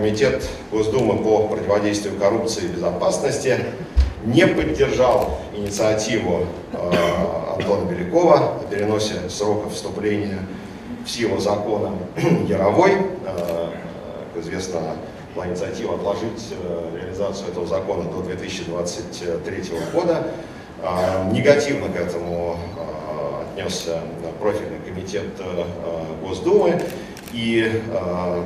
Комитет Госдумы по противодействию коррупции и безопасности не поддержал инициативу э, Антона Белякова о переносе срока вступления в силу закона Яровой. Э, как известно, была инициатива отложить э, реализацию этого закона до 2023 года. Э, негативно к этому э, отнесся профильный комитет э, Госдумы. И э,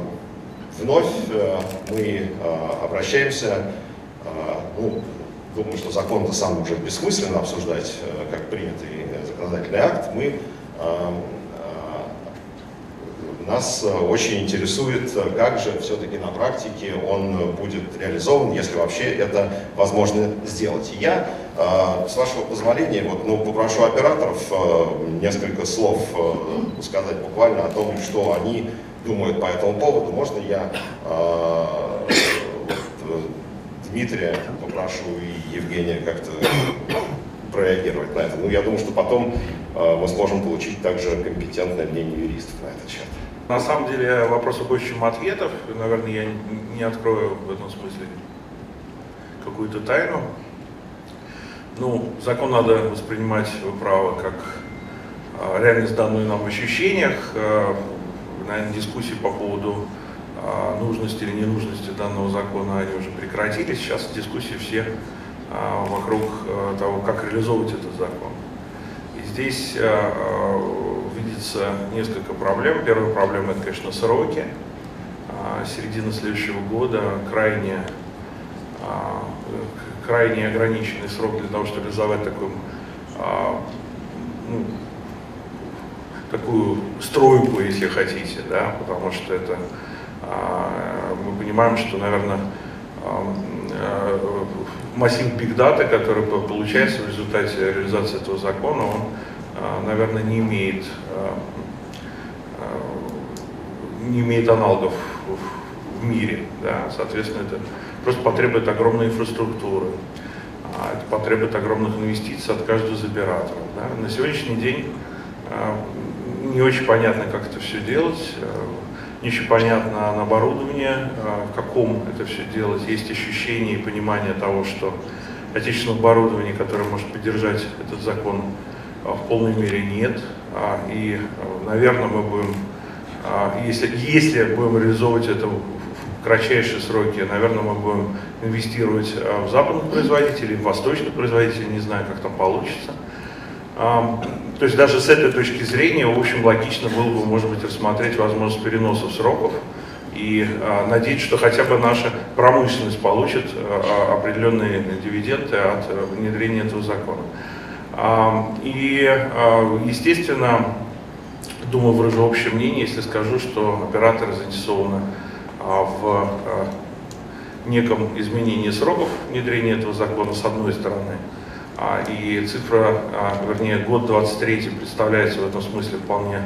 вновь э, мы э, обращаемся, э, ну, думаю, что закон-то сам уже бессмысленно обсуждать, как принятый законодательный акт, мы нас очень интересует, как же все-таки на практике он будет реализован, если вообще это возможно сделать. И я, с вашего позволения, вот, ну, попрошу операторов несколько слов сказать буквально о том, что они думают по этому поводу. Можно я Дмитрия попрошу и Евгения как-то прореагировать на это. Ну, я думаю, что потом э, мы сможем получить также компетентное мнение юристов на этот счет. На самом деле вопросов больше, чем ответов. Наверное, я не открою в этом смысле какую-то тайну. Ну, закон надо воспринимать право как э, реальность, данную нам в ощущениях. Э, наверное, дискуссии по поводу а, нужности или ненужности данного закона, они уже прекратились. Сейчас дискуссии все а, вокруг а, того, как реализовывать этот закон. И здесь видится несколько проблем. Первая проблема это, конечно, сроки. Середина следующего года крайне, крайне ограниченный срок для того, чтобы реализовать такой, ну, такую стройку, если хотите, да, потому что это а, мы понимаем, что, наверное, э, массив big data, который получается в результате реализации этого закона, он, а, наверное, не имеет, а, не имеет аналогов в мире. Да? Соответственно, это просто потребует огромной инфраструктуры, это потребует огромных инвестиций от каждого из операторов. Да? На сегодняшний день не очень понятно, как это все делать не очень понятно на оборудование, а, в каком это все делать. Есть ощущение и понимание того, что отечественного оборудования, которое может поддержать этот закон, а, в полной мере нет. А, и, наверное, мы будем, если, если будем реализовывать это в кратчайшие сроки, наверное, мы будем инвестировать в западных производителей, в восточных производителей, не знаю, как там получится. То есть даже с этой точки зрения, в общем, логично было бы, может быть, рассмотреть возможность переносов сроков и а, надеяться, что хотя бы наша промышленность получит а, определенные дивиденды от а, внедрения этого закона. А, и, а, естественно, думаю, выражу общее мнение, если скажу, что операторы заинтересованы в неком изменении сроков внедрения этого закона с одной стороны, и цифра, а, вернее, год 23 представляется в этом смысле вполне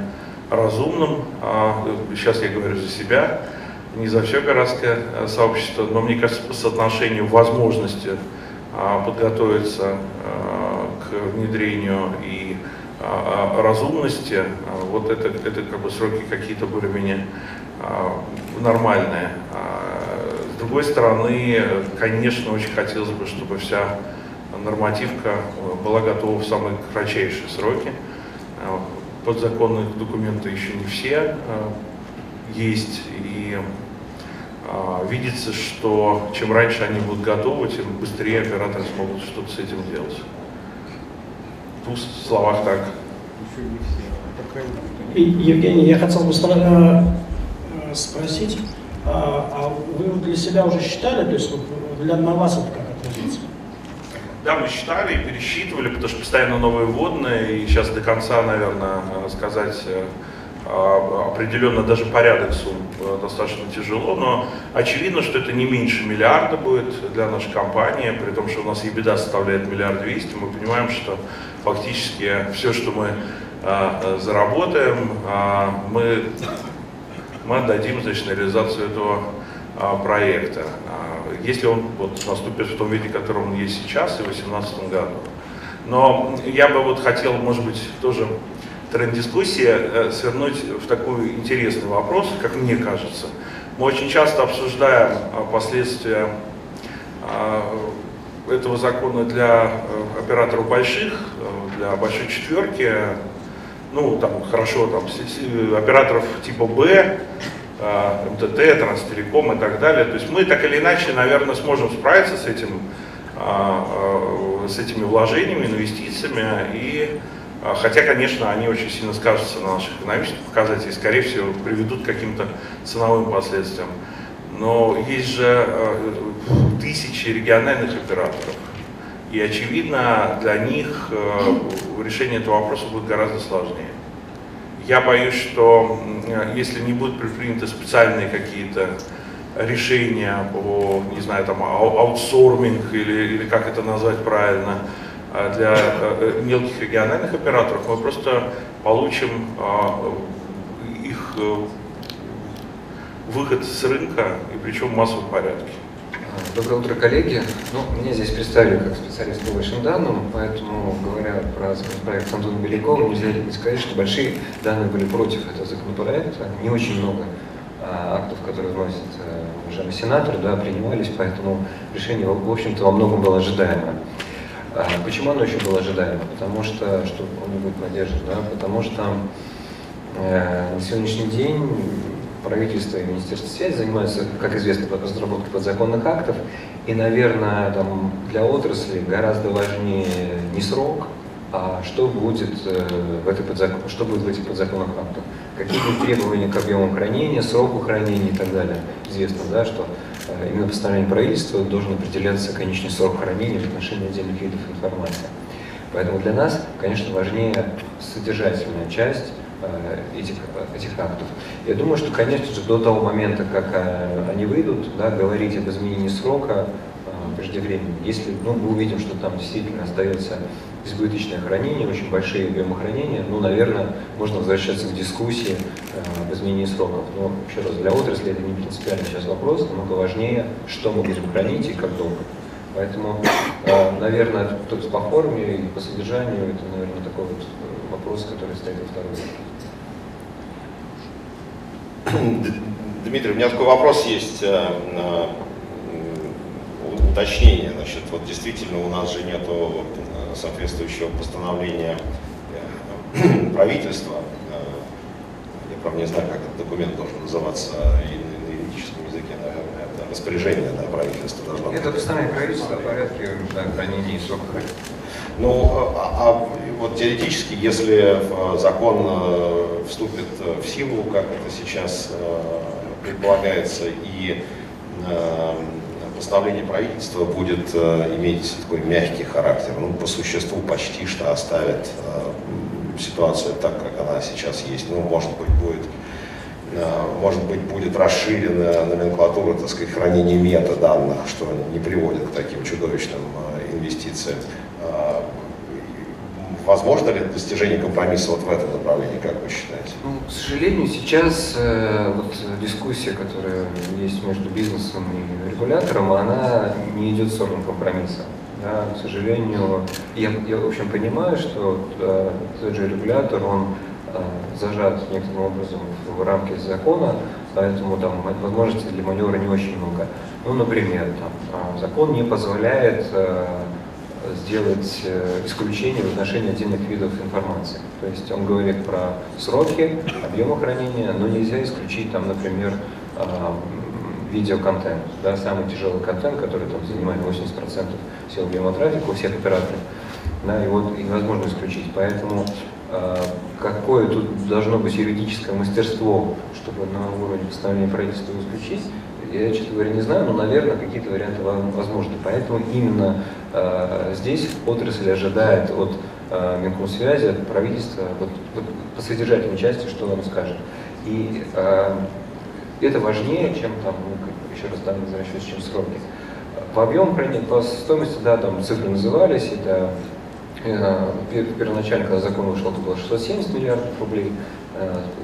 разумным. А, сейчас я говорю за себя, не за все городское сообщество, но мне кажется, по соотношению возможности подготовиться к внедрению и разумности, вот это, это как бы сроки какие-то более-менее нормальные. С другой стороны, конечно, очень хотелось бы, чтобы вся нормативка э, была готова в самые кратчайшие сроки. Э, подзаконные документы еще не все э, есть, и видится, что чем раньше они будут готовы, тем быстрее операторы смогут что-то с этим делать. В двух словах так. И, Евгений, я хотел бы спросить, а, а вы для себя уже считали, то есть для на вас это как отразится? Да, мы считали и пересчитывали, потому что постоянно новые вводные, и сейчас до конца, наверное, сказать э, а, определенно даже порядок сумм э, достаточно тяжело, но очевидно, что это не меньше миллиарда будет для нашей компании, при том, что у нас ебеда составляет миллиард двести, мы понимаем, что фактически все, что мы э, заработаем, мы, мы отдадим значит, на реализацию этого проекта если он вот наступит в том виде, в котором он есть сейчас и в 2018 году. Но я бы вот хотел, может быть, тоже тренд дискуссии э, свернуть в такой интересный вопрос, как мне кажется. Мы очень часто обсуждаем последствия этого закона для операторов больших, для большой четверки, ну, там, хорошо, там, операторов типа Б, МТТ, Транстелеком и так далее. То есть мы так или иначе, наверное, сможем справиться с этим, а, а, с этими вложениями, инвестициями. И, хотя, конечно, они очень сильно скажутся на наших экономических показателях и, скорее всего, приведут к каким-то ценовым последствиям. Но есть же тысячи региональных операторов. И, очевидно, для них решение этого вопроса будет гораздо сложнее. Я боюсь, что если не будут предприняты специальные какие-то решения по, не знаю, там, аутсорминг или, или как это назвать правильно, а, для э, мелких региональных операторов, мы просто получим а, их э, выход с рынка, и причем в массовом порядке. Доброе утро, коллеги. Ну, меня здесь представили как специалист по большим данным, поэтому, говоря про законопроект Антона Белякова, нельзя не сказать, что большие данные были против этого законопроекта. Не очень много а, актов, которые вносят а, уважаемый сенатор, да, принимались, поэтому решение, в общем-то, во многом было ожидаемо. А, почему оно еще было ожидаемо? Потому что, что он будет поддерживать, да, потому что э, на сегодняшний день правительство и Министерство связи занимаются, как известно, разработкой подзаконных актов. И, наверное, там, для отрасли гораздо важнее не срок, а что будет, э, в этой подзакон, что будет в этих подзаконных актах. Какие будут требования к объему хранения, сроку хранения и так далее. Известно, да, что э, именно постановлением правительства должен определяться конечный срок хранения в отношении отдельных видов информации. Поэтому для нас, конечно, важнее содержательная часть этих, этих актов. Я думаю, что, конечно же, до того момента, как э, они выйдут, да, говорить об изменении срока э, преждевременно, если ну, мы увидим, что там действительно остается избыточное хранение, очень большие объемы хранения, ну, наверное, можно возвращаться к дискуссии об изменении сроков. Но, еще раз, для отрасли это не принципиальный сейчас вопрос, намного важнее, что мы будем хранить и как долго. Поэтому, наверное, тут по форме и по содержанию это, наверное, такой вот вопрос, который стоит во второй. Дмитрий, у меня такой вопрос есть, э, уточнение. Значит, вот действительно у нас же нет э, соответствующего постановления э, правительства. Я, правда, не знаю, как этот документ должен называться и на юридическом языке, наверное, это распоряжение да, правительства должно быть. Это постановление правительства о порядке да, хранения и срока Ну, а, а вот теоретически, если закон вступит в силу, как это сейчас предполагается, и э, постановление правительства будет э, иметь такой мягкий характер. Ну, по существу почти что оставит э, ситуацию так, как она сейчас есть. Ну, может быть, будет может быть, будет расширена номенклатура, так сказать, хранения метаданных, что не приводит к таким чудовищным инвестициям. Возможно ли достижение компромисса вот в этом направлении, как вы считаете? Ну, к сожалению, сейчас э, вот дискуссия, которая есть между бизнесом и регулятором, она не идет в сторону компромисса. Да, к сожалению, я, я в общем понимаю, что э, тот же регулятор, он э, зажат некоторым образом в рамки закона, поэтому там возможностей для маневра не очень много. Ну, например, там, э, закон не позволяет э, сделать э, исключение в отношении отдельных видов информации. То есть он говорит про сроки, объемы хранения, но нельзя исключить, там, например, а, видеоконтент, да, самый тяжелый контент, который там занимает 80% всего объема трафика у всех операторов, да, его невозможно исключить. Поэтому э, какое тут должно быть юридическое мастерство, чтобы на уровне постановления правительства исключить, я, честно говоря, не знаю, но, наверное, какие-то варианты возможны. Поэтому именно э, здесь отрасль ожидает от э, Минкомсвязи, от правительства, вот, вот, по содержательной части, что нам скажет. И э, это важнее, чем там, ну, еще раз там возвращаюсь, чем сроки. По объему хранения, по стоимости, да, там цифры назывались, это э, первоначально, когда закон вышел, это было 670 миллиардов рублей,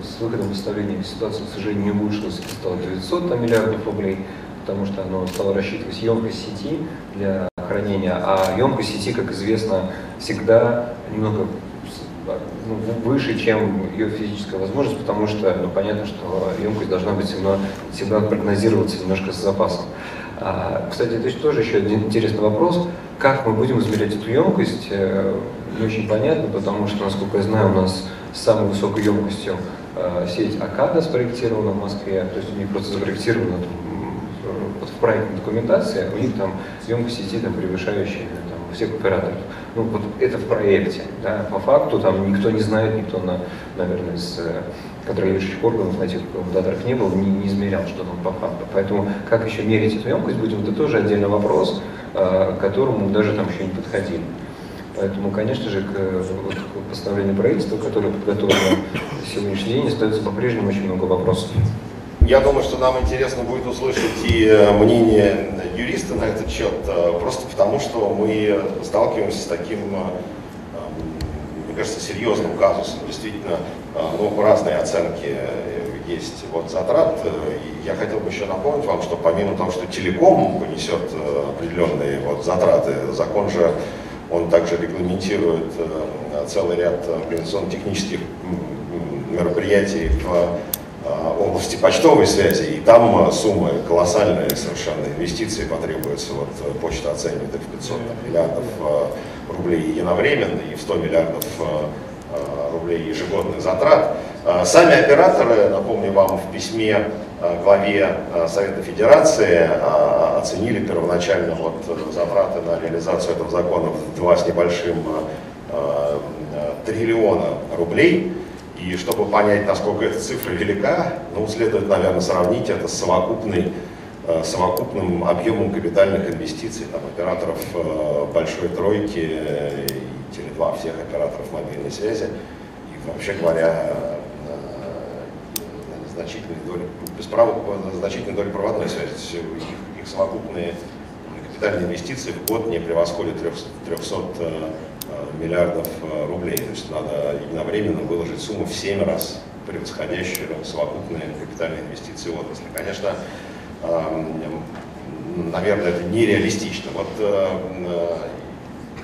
с выходом постановления ситуация, к сожалению, не улучшилась, стало 900 там, миллиардов рублей, потому что оно стало рассчитывать емкость сети для хранения, а емкость сети, как известно, всегда немного ну, выше, чем ее физическая возможность, потому что ну, понятно, что емкость должна быть всегда, всегда прогнозироваться немножко с запасом. А, кстати, это тоже еще один интересный вопрос. Как мы будем измерять эту емкость, э, не очень понятно, потому что, насколько я знаю, у нас с самой высокой емкостью э, сеть АКАДа спроектирована в Москве, то есть у них просто запроектирована в проектной документации, у них там емкость сети там, превышающая там, всех операторов. Ну, вот это в проекте, да, по факту там никто не знает, никто, на, наверное, из э, контролирующих органов на этих даторах не был, не, не измерял, что там по факту. Поэтому как еще мерить эту емкость будем, это тоже отдельный вопрос, э, к которому даже там еще не подходили. Поэтому, конечно же, к, постановлению правительства, которое подготовлено сегодняшний день, остается по-прежнему очень много вопросов. Я думаю, что нам интересно будет услышать и э, мнение юриста на этот счет, э, просто потому что мы сталкиваемся с таким, э, мне кажется, серьезным казусом. Действительно, ну, разные оценки есть вот затрат. Я хотел бы еще напомнить вам, что помимо того, что телеком понесет определенные вот затраты, закон же он также регламентирует целый ряд организационно-технических мероприятий в Э, области почтовой связи, и там э, суммы колоссальные совершенно, инвестиции потребуются, вот э, почта оценивает их в 500 там, миллиардов рублей единовременно и в 100 миллиардов рублей ежегодных затрат. Сами операторы, напомню вам, в письме главе Совета Федерации оценили первоначально вот затраты на реализацию этого закона в 2 с небольшим триллиона рублей. И чтобы понять, насколько эта цифра велика, ну, следует, наверное, сравнить это с совокупной, э, совокупным объемом капитальных инвестиций там, операторов э, большой тройки э, и Теле2, всех операторов мобильной связи. И вообще говоря, значительной доли, без права, значительной доли проводной связи. Их, их совокупные капитальные инвестиции в год не превосходят 300 миллиардов э, рублей. То есть надо единовременно выложить сумму в 7 раз превосходящую совокупные капитальные инвестиции в отрасли. Конечно, наверное, это нереалистично. Вот э, э,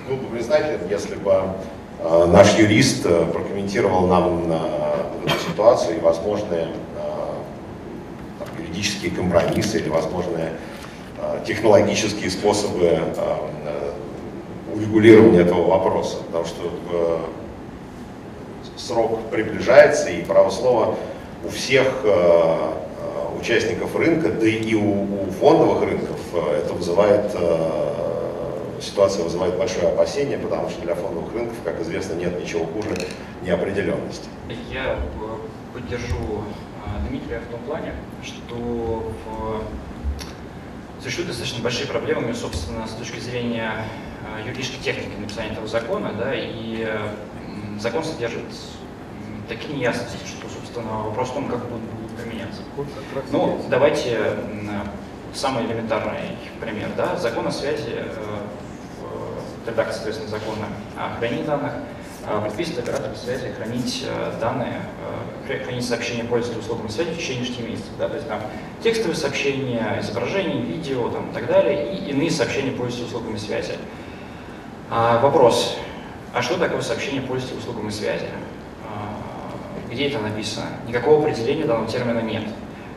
был бы признателен, если бы наш юрист прокомментировал нам ситуацию и возможные юридические компромиссы или возможные технологические способы урегулирования этого вопроса, потому что э, срок приближается, и право слова у всех э, э, участников рынка, да и у, фондовых рынков это вызывает, ситуация вызывает большое опасение, потому что для фондовых рынков, как известно, нет ничего хуже неопределенности. Я поддержу Дмитрия в том плане, что существуют достаточно большие проблемы, собственно, с точки зрения Э, юридической техники написания этого закона, да, и закон содержит такие неясности, что, собственно, вопрос в том, как будут, применяться. Ну, давайте самый элементарный пример. Да? Закон о связи, э, в редакции, соответственно, закона о хранении данных, э, предписывает оператору связи хранить данные, хранить сообщения пользователя услугами связи в течение 6 месяцев. Да? То есть там текстовые сообщения, изображения, видео там, и так далее, и иные сообщения пользователя услугами связи. А, вопрос. А что такое сообщение пользователя услугами связи? А, где это написано? Никакого определения данного термина нет.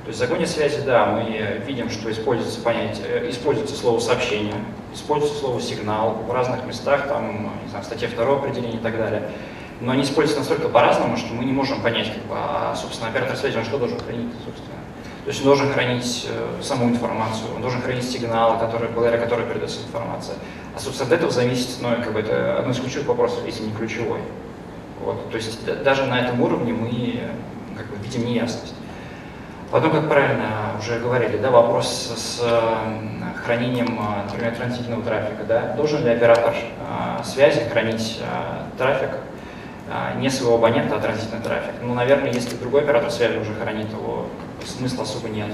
То есть в законе связи, да, мы видим, что используется понятие, э, используется слово сообщение, используется слово сигнал в разных местах, там, не знаю, в статье 2 определение и так далее. Но они используются настолько по-разному, что мы не можем понять, как бы, а, собственно, оператор связи, он что должен хранить, собственно. То есть он должен хранить э, саму информацию, он должен хранить сигнал, который, благодаря которому передается информация. А, собственно, от этого зависит, ну, как бы это одно из ключевых вопросов, если не ключевой. Вот. То есть даже на этом уровне мы как бы, видим неясность. Потом, как правильно уже говорили, да, вопрос с хранением, например, транзитного трафика. Да? Должен ли оператор а, связи хранить а, трафик не своего абонента, а транзитный трафик? Ну, наверное, если другой оператор связи уже хранит его, смысла особо нет.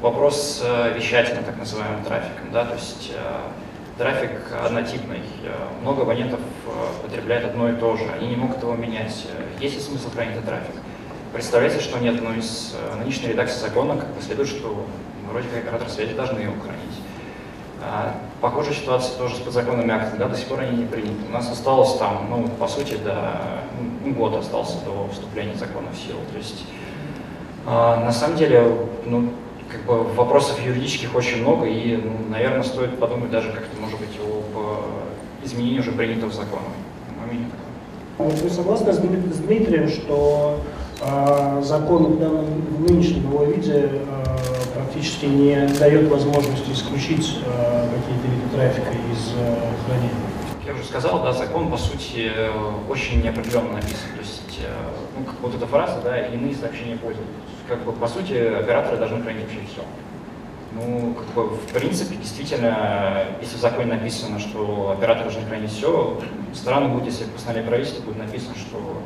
Вопрос с э, вещательным, так называемым трафиком, да, то есть э, трафик однотипный. Э, много абонентов потребляют одно и то же, они не могут его менять. Есть ли смысл хранить этот трафик? Представляется, что нет, но из нынешней редакции закона как бы следует, что вроде как оператор связи должны его хранить. А, Похожая ситуация тоже с подзаконными актами, да, до сих пор они не приняты. У нас осталось там, ну, по сути, до, ну, год остался до вступления закона в силу. То есть, а, на самом деле, ну, как бы вопросов юридических очень много, и, ну, наверное, стоит подумать даже как-то, может быть, об э, изменении уже принятого закона. А Вы согласны с Дмитрием, что э, закон в данном в нынешнем его виде э, практически не дает возможности исключить э, какие-то виды трафика из э, хранения? Я уже сказал, да, закон, по сути, э, очень неопределенно написан. То есть, ну, как вот эта фраза, да, иные сообщения пользователя. Как бы, по сути, операторы должны хранить вообще все. Ну, как бы, в принципе, действительно, если в законе написано, что операторы должны хранить все, странно будет, если в постановлении правительства будет написано, что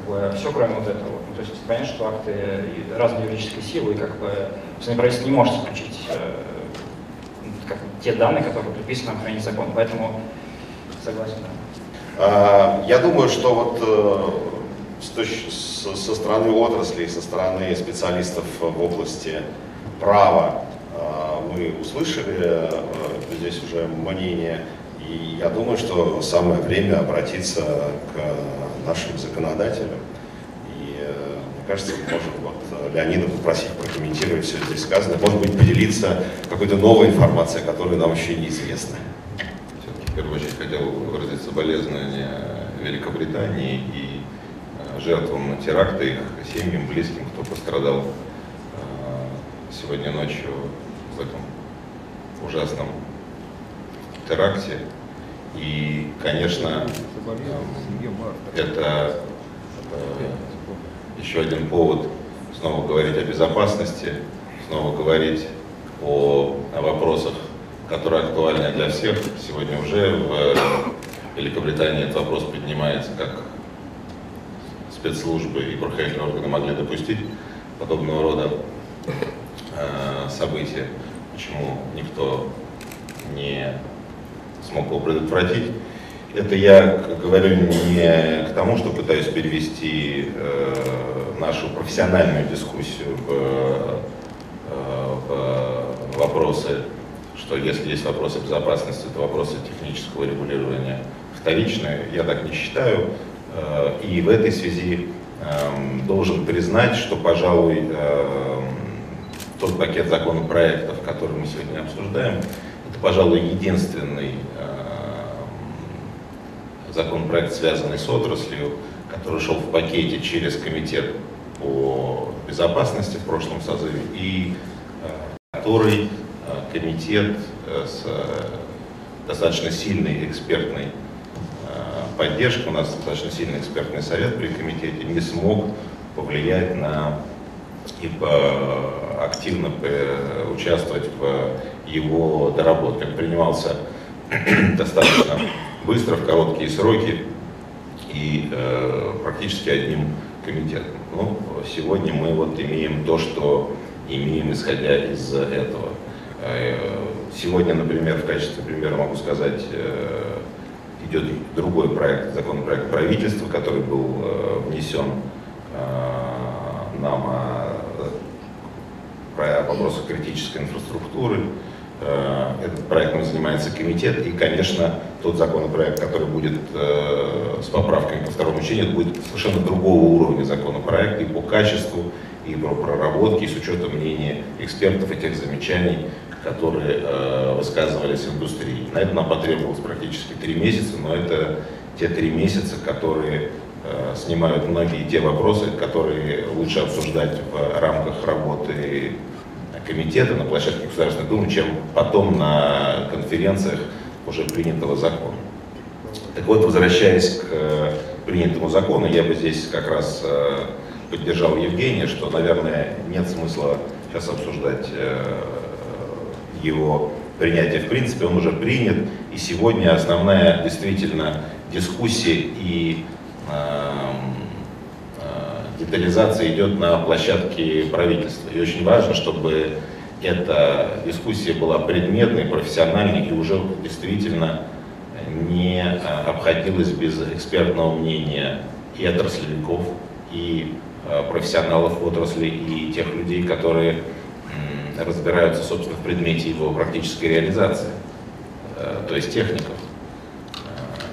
как бы, все, кроме вот этого. Ну, то есть, понятно, что акты разной юридической силы, и как бы правительства не может исключить э, как, те данные, которые предписаны в хранить закон. Поэтому согласен, да. А, Я думаю, что вот э, со стороны отрасли, со стороны специалистов в области права а, мы услышали э, здесь уже мнение, и я думаю, что самое время обратиться к нашим законодателям. И э, мне кажется, мы можем вот Леонида попросить прокомментировать все здесь сказанное, может быть, поделиться какой-то новой информацией, которая нам еще неизвестна. Все-таки в первую очередь хотел выразить соболезнования Великобритании и э, жертвам теракта, их семьям, близким, кто пострадал э, сегодня ночью в этом ужасном теракте. И, конечно, это э, еще один повод снова говорить о безопасности, снова говорить о, о вопросах, которые актуальны для всех. Сегодня уже в Великобритании этот вопрос поднимается, как спецслужбы и правоохранительные органы могли допустить подобного рода э, события, почему никто не смог его предотвратить. Это я говорю не к тому, что пытаюсь перевести э, нашу профессиональную дискуссию в, э, в вопросы, что если есть вопросы безопасности, то вопросы технического регулирования вторичные. Я так не считаю. Э, И в этой связи эм, должен признать, что, пожалуй, эм, тот пакет законопроектов, который мы сегодня обсуждаем, пожалуй, единственный эм, законопроект, связанный с отраслью, который шел в пакете через комитет по безопасности в прошлом созыве и э, который э, комитет э, с э, достаточно сильной экспертной э, поддержкой, у нас достаточно сильный экспертный совет при комитете, не смог повлиять на и активно э, участвовать в его доработке. Он принимался достаточно быстро, в короткие сроки и э, практически одним комитетом. Ну, сегодня мы вот имеем то, что имеем, исходя из этого. Э, Сегодня, например, в качестве примера могу сказать, э, идет другой проект, законопроект правительства, который был э, внесен нам о, про вопросах критической инфраструктуры. Э, Этот проектом занимается комитет, и, конечно, тот законопроект, который будет э, с поправками по второму чтению, будет совершенно другого уровня законопроект и по качеству, и по проработке, и с учетом мнения экспертов и тех замечаний, которые э, высказывались в индустрии. На это нам потребовалось практически три месяца, но это те три месяца, которые снимают многие те вопросы, которые лучше обсуждать в рамках работы комитета на площадке Государственной Думы, чем потом на конференциях уже принятого закона. Так вот, возвращаясь к э, принятому закону, я бы здесь как раз э, поддержал Евгения, что, наверное, нет смысла сейчас обсуждать э, его принятие в принципе, он уже принят, и сегодня основная действительно дискуссия и э, детализация идет на площадке правительства. И очень важно, чтобы эта дискуссия была предметной, профессиональной и уже действительно не э, обходилась без экспертного мнения и отраслевиков, и э, профессионалов отрасли, и тех людей, которые разбираются, собственно, в предмете его практической реализации. то есть техников,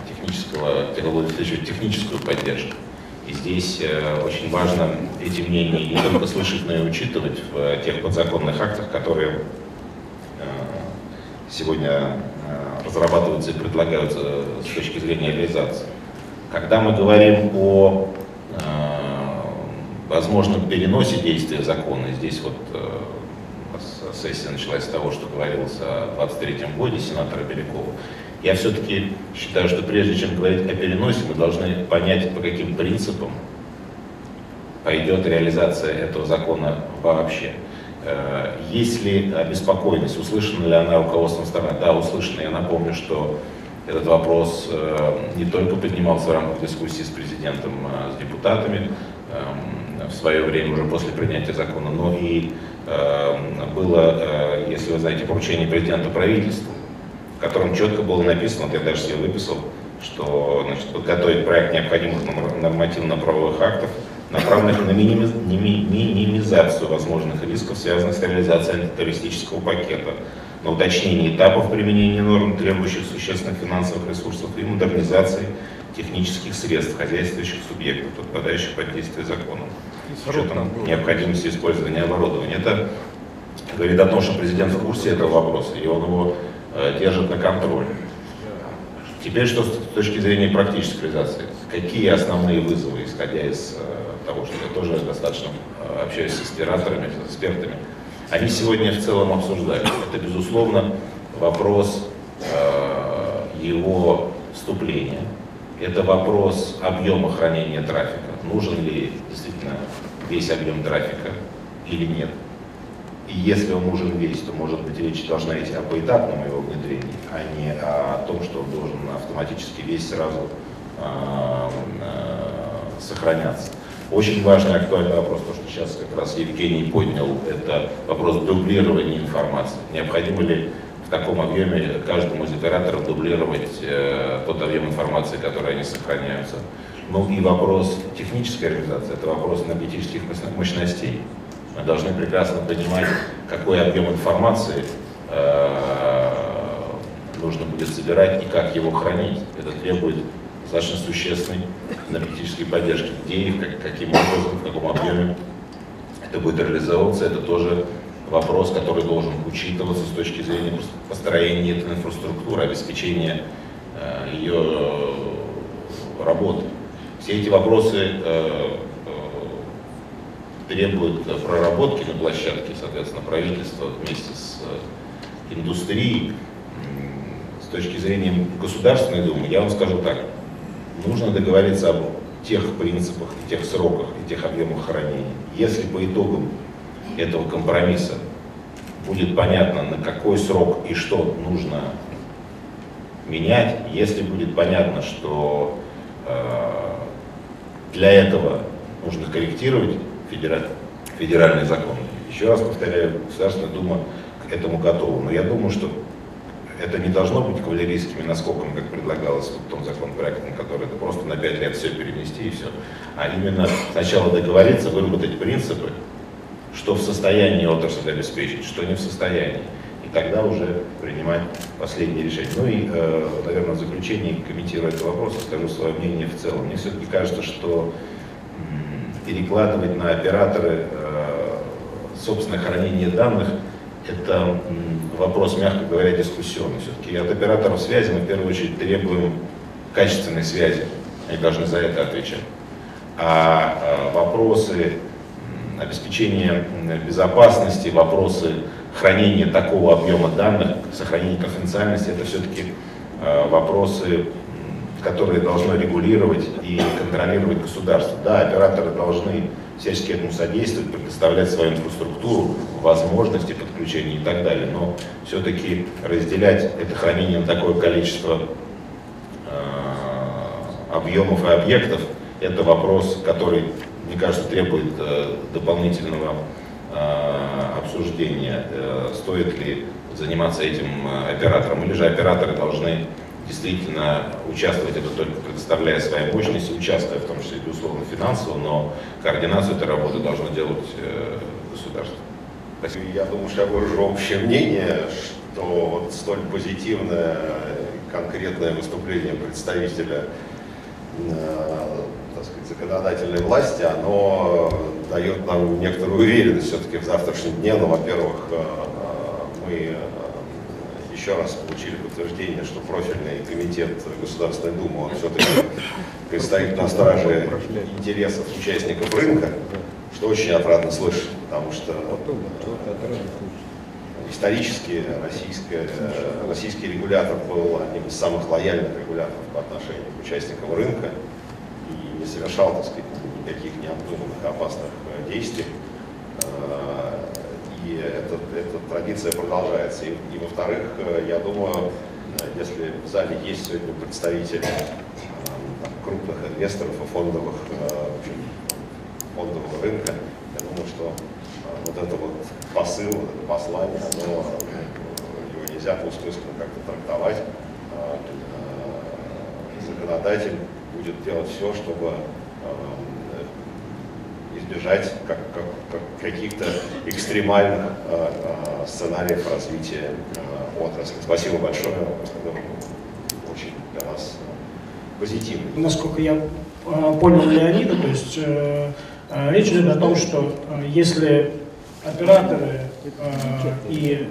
технического, техническую поддержку. И здесь очень важно эти мнения не только слышать, но и учитывать в тех подзаконных актах, которые сегодня разрабатываются и предлагаются с точки зрения реализации. Когда мы говорим о возможном переносе действия закона, здесь вот сессия началась с того, что говорилось о 23 годе сенатора Белякова, я все-таки считаю, что прежде чем говорить о переносе, мы должны понять, по каким принципам пойдет реализация этого закона вообще. Э, есть ли обеспокоенность, услышана ли она руководством страны? Да, услышана. Я напомню, что этот вопрос э, не только поднимался в рамках дискуссии с президентом, а с депутатами эм, в свое время, уже после принятия закона, но и эм, было, э, если вы знаете, поручение президента правительству, в котором четко было написано, вот я даже себе выписал, что значит, подготовить проект необходимых нормативно-правовых актов, направленных на минимизацию возможных рисков, связанных с реализацией антитеррористического пакета, на уточнение этапов применения норм, требующих существенных финансовых ресурсов и модернизации технических средств хозяйствующих субъектов, подпадающих под действие закона. С учетом необходимости использования оборудования. Это говорит о том, что президент в курсе этого вопроса, и он его э, держит на контроле. Теперь что с точки зрения практической реализации? Какие основные вызовы, исходя из э, того, что я тоже достаточно э, общаюсь с аспираторами, с экспертами, они сегодня в целом обсуждают. Это, безусловно, вопрос его вступления, это вопрос объема хранения трафика. Нужен ли действительно весь объем трафика или нет. И если он нужен весь, то, может быть, речь должна идти о поэтапном его внедрении, а не о том, что он должен автоматически весь сразу э, э, сохраняться. Очень важный актуальный вопрос, то, что сейчас как раз Евгений поднял, это вопрос дублирования информации. Необходимо ли в таком объеме каждому из операторов дублировать э, тот объем информации, который они сохраняются. Ну и вопрос технической реализации, это вопрос энергетических мощностей. Мы должны прекрасно понимать, какой объем информации э, нужно будет собирать и как его хранить. Это требует достаточно существенной энергетической поддержки. Где и как, каким образом, в каком объеме это будет реализовываться, это тоже вопрос, который должен учитываться с точки зрения построения этой инфраструктуры, обеспечения э, ее работы. Все эти вопросы требуют проработки на площадке, соответственно, правительство вместе с э, индустрией. С точки зрения Государственной Думы, я вам скажу так, нужно договориться об тех принципах, и тех сроках, и тех объемах хранения. Если по итогам этого компромисса будет понятно, на какой срок и что нужно менять, если будет понятно, что э, для этого нужно корректировать федераль, федеральный закон. Еще раз повторяю, Государственная Дума к этому готова. Но я думаю, что это не должно быть кавалерийскими наскоками, как предлагалось в том законопроекте, который это просто на пять лет все перенести и все. А именно сначала договориться, выработать принципы, что в состоянии отрасль обеспечить, что не в состоянии. И тогда уже принимать последние решения. Ну и, э, наверное, в заключении, комментируя этот вопрос, скажу свое мнение в целом. Мне все-таки кажется, что перекладывать на операторы э, собственное хранение данных это вопрос, мягко говоря, дискуссионный. Все-таки от операторов связи мы в первую очередь требуем качественной связи. Они должны за это отвечать. А, а вопросы обеспечения безопасности, вопросы хранения такого объема данных, сохранения конфиденциальности, это все-таки а, вопросы, которые должно регулировать и контролировать государство. Да, операторы должны всячески этому содействовать, предоставлять свою инфраструктуру, возможности подключения и так далее. Но все-таки разделять это хранение на такое количество э, объемов и объектов, это вопрос, который, мне кажется, требует э, дополнительного э, обсуждения, э, стоит ли заниматься этим э, оператором, или же операторы должны действительно участвовать это только предоставляя свои мощности, участвуя в том числе, безусловно, финансово, но координацию этой работы должно делать э, государство. Спасибо. Я думаю, что я выражу общее мнение. то вот столь позитивное конкретное выступление представителя э, так сказать, законодательной власти, оно дает нам некоторую уверенность все-таки в завтрашнем дне. Ну, во-первых, э, мы еще раз получили подтверждение, что профильный комитет Государственной Думы, он все-таки предстоит на страже интересов участников рынка, что очень отрадно слышать, потому что исторически российский регулятор был одним из самых лояльных регуляторов по отношению к участникам рынка и не совершал, так сказать, никаких необдуманных опасных действий. И эта, эта традиция продолжается. И, и во-вторых, я думаю, если в зале есть сегодня представители крупных инвесторов и фондовых, фондового рынка, я думаю, что вот это вот посыл, это послание, оно, его нельзя по-устойскому как-то трактовать. Законодатель будет делать все, чтобы избежать как, как, как каких-то экстремальных сценариев развития отрасли. Спасибо большое. Очень для нас позитивно. Насколько я понял Леонида, то есть э, э, речь идет о том, что э, если операторы э, и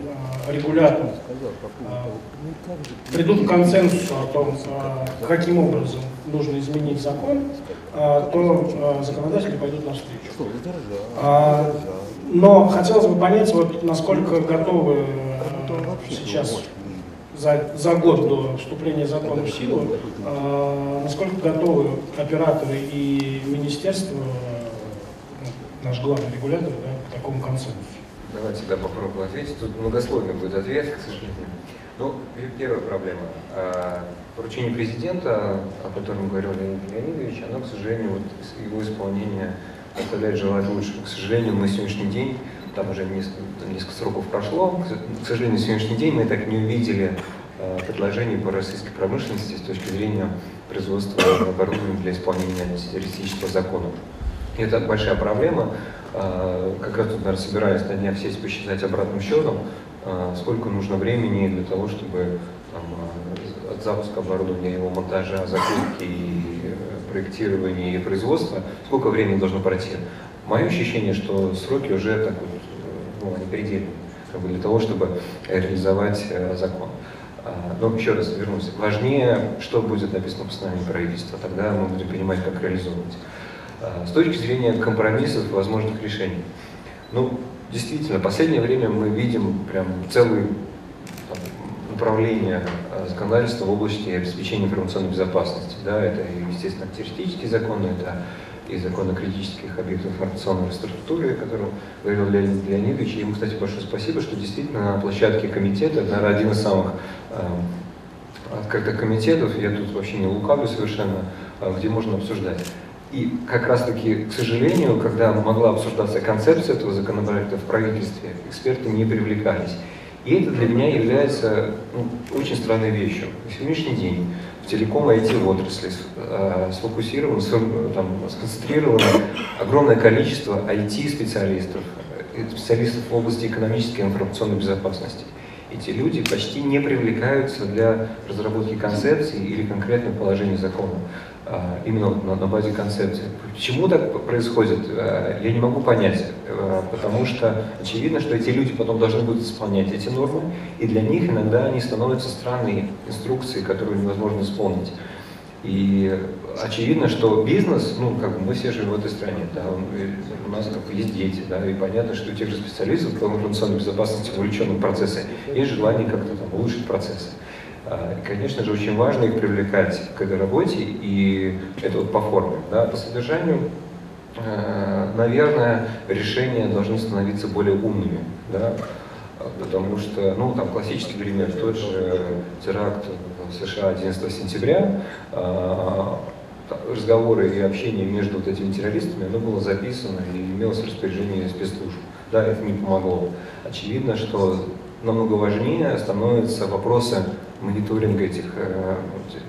э, регулятор э, придут к консенсусу о том, э, каким образом нужно изменить закон, э, то э, законодатели пойдут навстречу. Э, но хотелось бы понять, вот, насколько готовы э, сейчас за, за год до вступления закона в силу, э, насколько готовы операторы и министерство, э, наш главный регулятор, да, такому консенсусу? Давайте я попробую ответить. Тут многослойный будет ответ, к сожалению. Ну, первая проблема. А, поручение президента, о котором говорил Леонид Леонидович, оно, к сожалению, вот его исполнение оставляет желать лучшего. К сожалению, на сегодняшний день, там уже несколько, несколько сроков прошло, к сожалению, сегодняшний день мы так не увидели а, предложений по российской промышленности с точки зрения производства оборудования для исполнения террористического закона. И это большая проблема. А, как раз тут, наверное, собираюсь на днях сесть посчитать обратным счетом, сколько нужно времени для того, чтобы там, а, от запуска оборудования, его монтажа, закупки, и проектирования и производства, сколько времени должно пройти. Мое ощущение, что сроки уже так вот, ну, они предельные как бы для того, чтобы реализовать э, закон. Но еще раз вернусь. Важнее, что будет написано в постановлении правительства. Тогда мы будем понимать, как реализовывать. С точки зрения компромиссов, возможных решений. Ну, действительно, в последнее время мы видим прям целые там, направления а, законодательства в области обеспечения информационной безопасности. Да, это, естественно, террористические законы, это и закон о критических объектах информационной инфраструктуры, о котором говорил Леонид Леонидович. И ему, кстати, большое спасибо, что действительно на площадке комитета, наверное, один из самых э, открытых комитетов, я тут вообще не лукавлю совершенно, э, где можно обсуждать. И как раз-таки, к сожалению, когда могла обсуждаться концепция этого законопроекта в правительстве, эксперты не привлекались. И это для меня является ну, очень странной вещью. На сегодняшний день в телеком IT-отрасли э, сфокусировано, там, сконцентрировано огромное количество IT-специалистов, э, специалистов в области экономической и информационной безопасности. Эти люди почти не привлекаются для разработки концепции или конкретного положения закона. А, именно на, на базе концепции. Почему так происходит, а, я не могу понять, а, потому что очевидно, что эти люди потом должны будут исполнять эти нормы, и для них иногда они становятся странные инструкции, которые невозможно исполнить. И очевидно, что бизнес, ну, как бы мы все живем в этой стране, да, у нас как бы есть дети, да, и понятно, что у тех же специалистов по информационной безопасности в процессы есть желание как-то там улучшить процессы. А, конечно же, очень важно их привлекать к этой работе, и это вот по форме. Да, по содержанию, э, наверное, решения должны становиться более умными. Да, потому что, ну, там классический пример, тот же теракт в США 11 сентября, а, разговоры и общение между вот этими террористами, оно было записано и имелось распоряжение спецслужб. Да, это не помогло. Очевидно, что намного важнее становятся вопросы мониторинга этих э,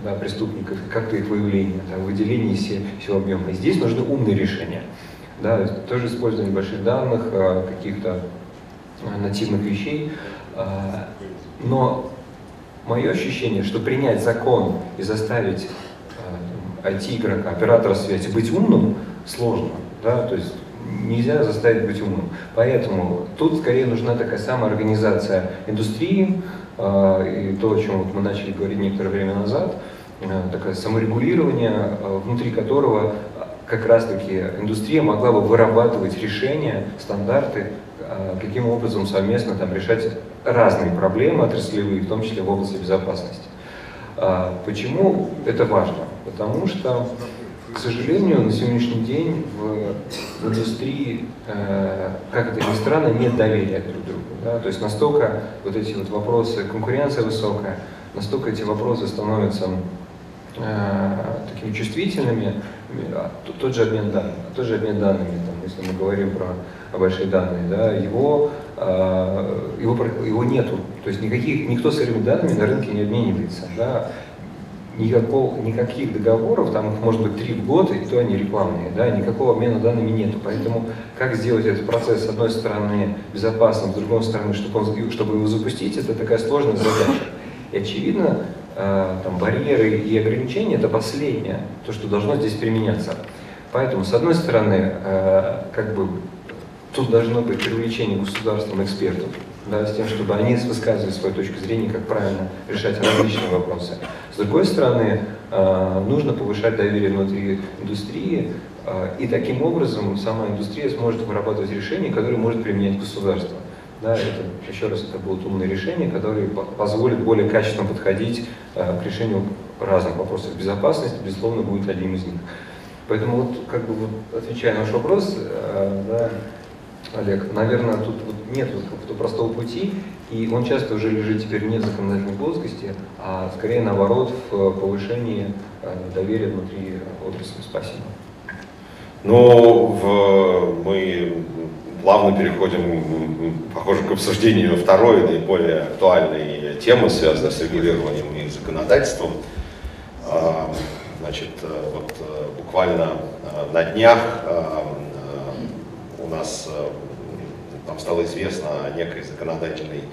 да, преступников, как-то их выявления, там, выделение все, объема. И здесь нужны умные решения. Да, тоже использование больших данных, э, каких-то нативных вещей. Но мое ощущение, что принять закон и заставить IT-игрока, оператора связи быть умным сложно. Да? То есть нельзя заставить быть умным. Поэтому тут скорее нужна такая самоорганизация индустрии, э, и то, о чем вот мы начали говорить некоторое время назад, э, такое саморегулирование, э, внутри которого как раз-таки индустрия могла бы вырабатывать решения, стандарты, каким образом совместно там, решать разные проблемы отраслевые, в том числе в области безопасности. Почему это важно? Потому что к сожалению, на сегодняшний день в, индустрии, э, как это ни странно, нет доверия друг к другу. Да? То есть настолько вот эти вот вопросы, конкуренция высокая, настолько эти вопросы становятся э, такими чувствительными, а, тот же обмен данными, тот же обмен данными, там, если мы говорим про большие данные, да, его, его, его нету, то есть никаких, никто с этими данными на рынке не обменивается. Да никакого, никаких договоров, там их может быть три в год, и то они рекламные, да, никакого обмена данными нету. Поэтому как сделать этот процесс, с одной стороны, безопасным, с другой стороны, чтобы, он, чтобы его запустить, это такая сложная задача. И очевидно, э, там, барьеры и ограничения – это последнее, то, что должно здесь применяться. Поэтому, с одной стороны, э, как бы тут должно быть привлечение государством экспертов, да, с тем, чтобы они высказывали свою точку зрения, как правильно решать различные вопросы. С другой стороны, э, нужно повышать доверие внутри индустрии, э, и таким образом сама индустрия сможет вырабатывать решения, которые может применять государство. Да, это, еще раз, это будут умные решения, которые позволят более качественно подходить э, к решению разных вопросов. Безопасность, безусловно, будет одним из них. Поэтому, вот, как бы, вот, отвечая на ваш вопрос, да, Олег, наверное, тут вот нет какого-то простого пути, и он часто уже лежит теперь не в законодательной плоскости, а скорее наоборот в повышении э, доверия внутри отрасли. Спасибо. Ну, в, мы плавно переходим, похоже, к обсуждению второй, наиболее актуальной темы, связанной с регулированием и законодательством. А, значит, э, вот э, буквально на днях у нас э, там стало известно о некой законодательной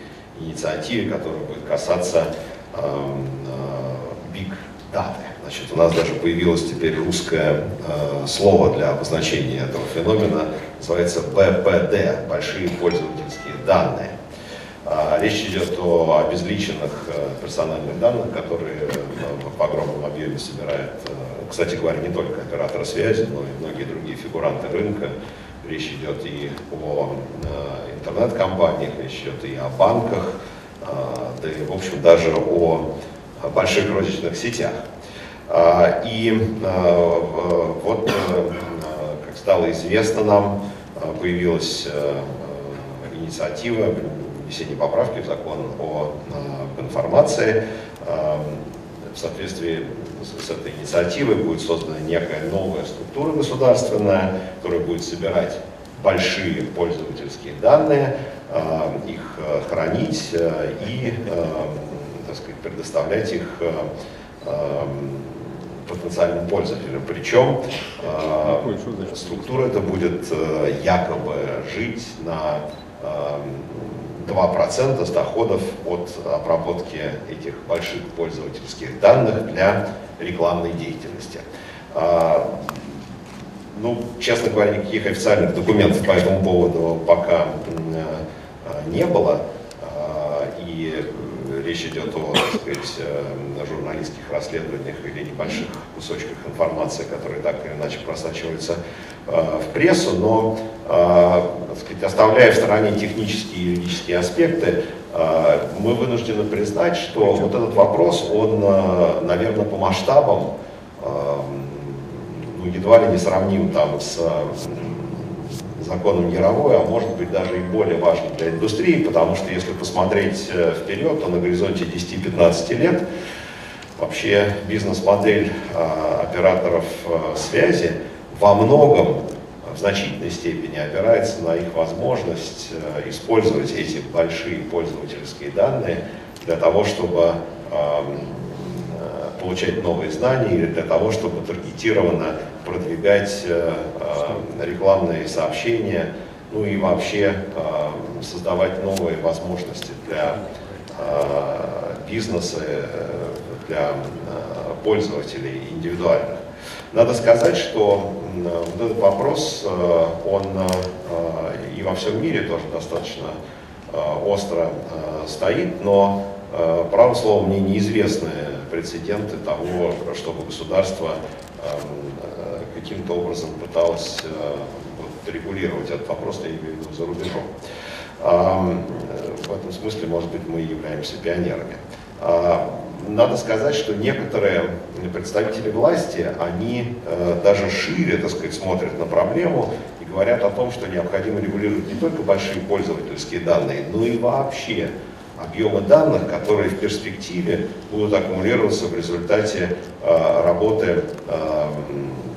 инициативе, которая будет касаться эм, э, big data. Значит, у нас даже появилось теперь русское э, слово для обозначения этого феномена, называется БПД, большие пользовательские данные. А, речь идет о обезличенных персональных данных, которые в огромном объеме собирает, кстати говоря, не только операторы связи, но и многие другие фигуранты рынка, Речь идет и о э, интернет-компаниях, речь идет и о банках, э, да и, в общем, даже о больших розничных сетях. А, и э, вот, как стало известно нам, появилась инициатива внесения поправки в закон о информации. В соответствии с этой инициативой будет создана некая новая структура государственная, которая будет собирать большие пользовательские данные, э, их э, хранить э, и так сказать, предоставлять их потенциальным пользователям. Причем структура это будет якобы жить на 2% с доходов от обработки этих больших пользовательских данных для рекламной деятельности. А, ну, честно говоря, никаких официальных документов по этому поводу пока не было. Речь идет о так сказать, э, журналистских расследованиях или небольших кусочках информации, которые так или иначе просачиваются э, в прессу, но так сказать, оставляя в стороне технические и юридические аспекты, мы вынуждены признать, что вот этот вопрос, он, наверное, по масштабам ну, едва ли не сравним там с законом Яровой, а может быть даже и более важным для индустрии, потому что если посмотреть э, вперед, то на горизонте 10-15 лет вообще бизнес-модель э, операторов э, связи во многом, в значительной степени опирается на их возможность использовать эти большие пользовательские данные для того, чтобы эм, получать новые знания или для того, чтобы таргетированно продвигать э, э, рекламные сообщения ну и вообще создавать новые возможности для бизнеса, для пользователей индивидуальных. Надо сказать, что вот этот вопрос, он и во всем мире тоже достаточно остро стоит, но, право слово, мне неизвестны прецеденты того, чтобы государство каким-то образом пыталось вот, регулировать этот вопрос, я имею в виду за рубежом. В этом смысле, может быть, мы являемся пионерами. Надо сказать, что некоторые представители власти, они э, даже шире, так сказать, смотрят на проблему и говорят о том, что необходимо регулировать не только большие пользовательские данные, но и вообще объемы данных, которые в перспективе будут аккумулироваться в результате э, работы э,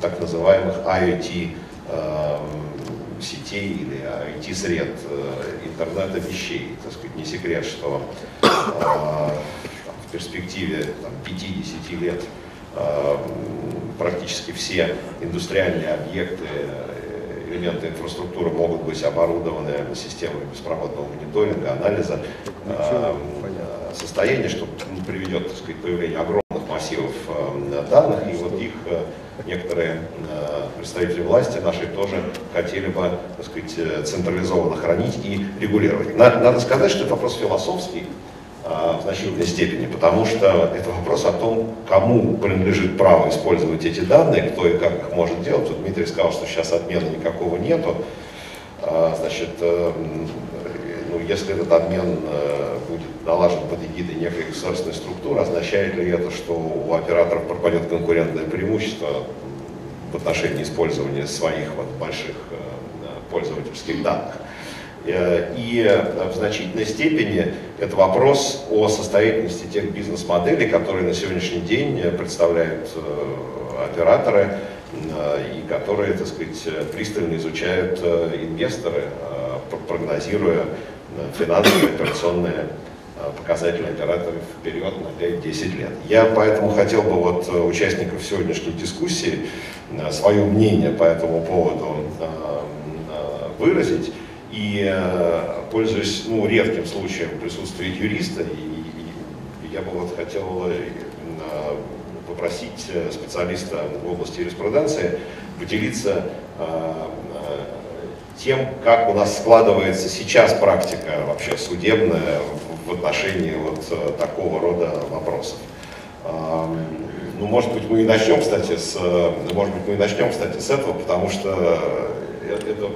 так называемых IoT э, сетей или IT-сред, э, интернета вещей. Так сказать, не секрет, что в перспективе там, 50 лет практически все индустриальные объекты, элементы инфраструктуры могут быть оборудованы системами беспроводного мониторинга, анализа э, состояния, что приведет так сказать, к появлению огромных массивов данных, и вот их некоторые представители власти нашей тоже хотели бы так сказать, централизованно хранить и регулировать. Надо сказать, что это вопрос философский, в значительной степени, потому что это вопрос о том, кому принадлежит право использовать эти данные, кто и как их может делать. Вот Дмитрий сказал, что сейчас отмена никакого нету. А, значит, э, ну, если этот обмен э, будет налажен под эгидой некой государственной структуры, означает ли это, что у операторов пропадет конкурентное преимущество в отношении использования своих вот больших э, пользовательских данных? Э, и э, в значительной степени это вопрос о состоятельности тех бизнес-моделей, которые на сегодняшний день представляют э, операторы и которые, так сказать, пристально изучают инвесторы, прогнозируя финансовые, операционные показатели операторов вперед на 5-10 лет. Я поэтому хотел бы вот участников сегодняшней дискуссии свое мнение по этому поводу выразить. И э, пользуясь ну, редким случаем присутствия юриста, и, и я бы вот хотел э, попросить э, специалиста в области юриспруденции поделиться тем, как у нас складывается сейчас практика вообще судебная в отношении вот такого рода вопросов. Ну, может быть, мы и начнем, кстати, с, может быть, мы и начнем, кстати, с этого, потому что это,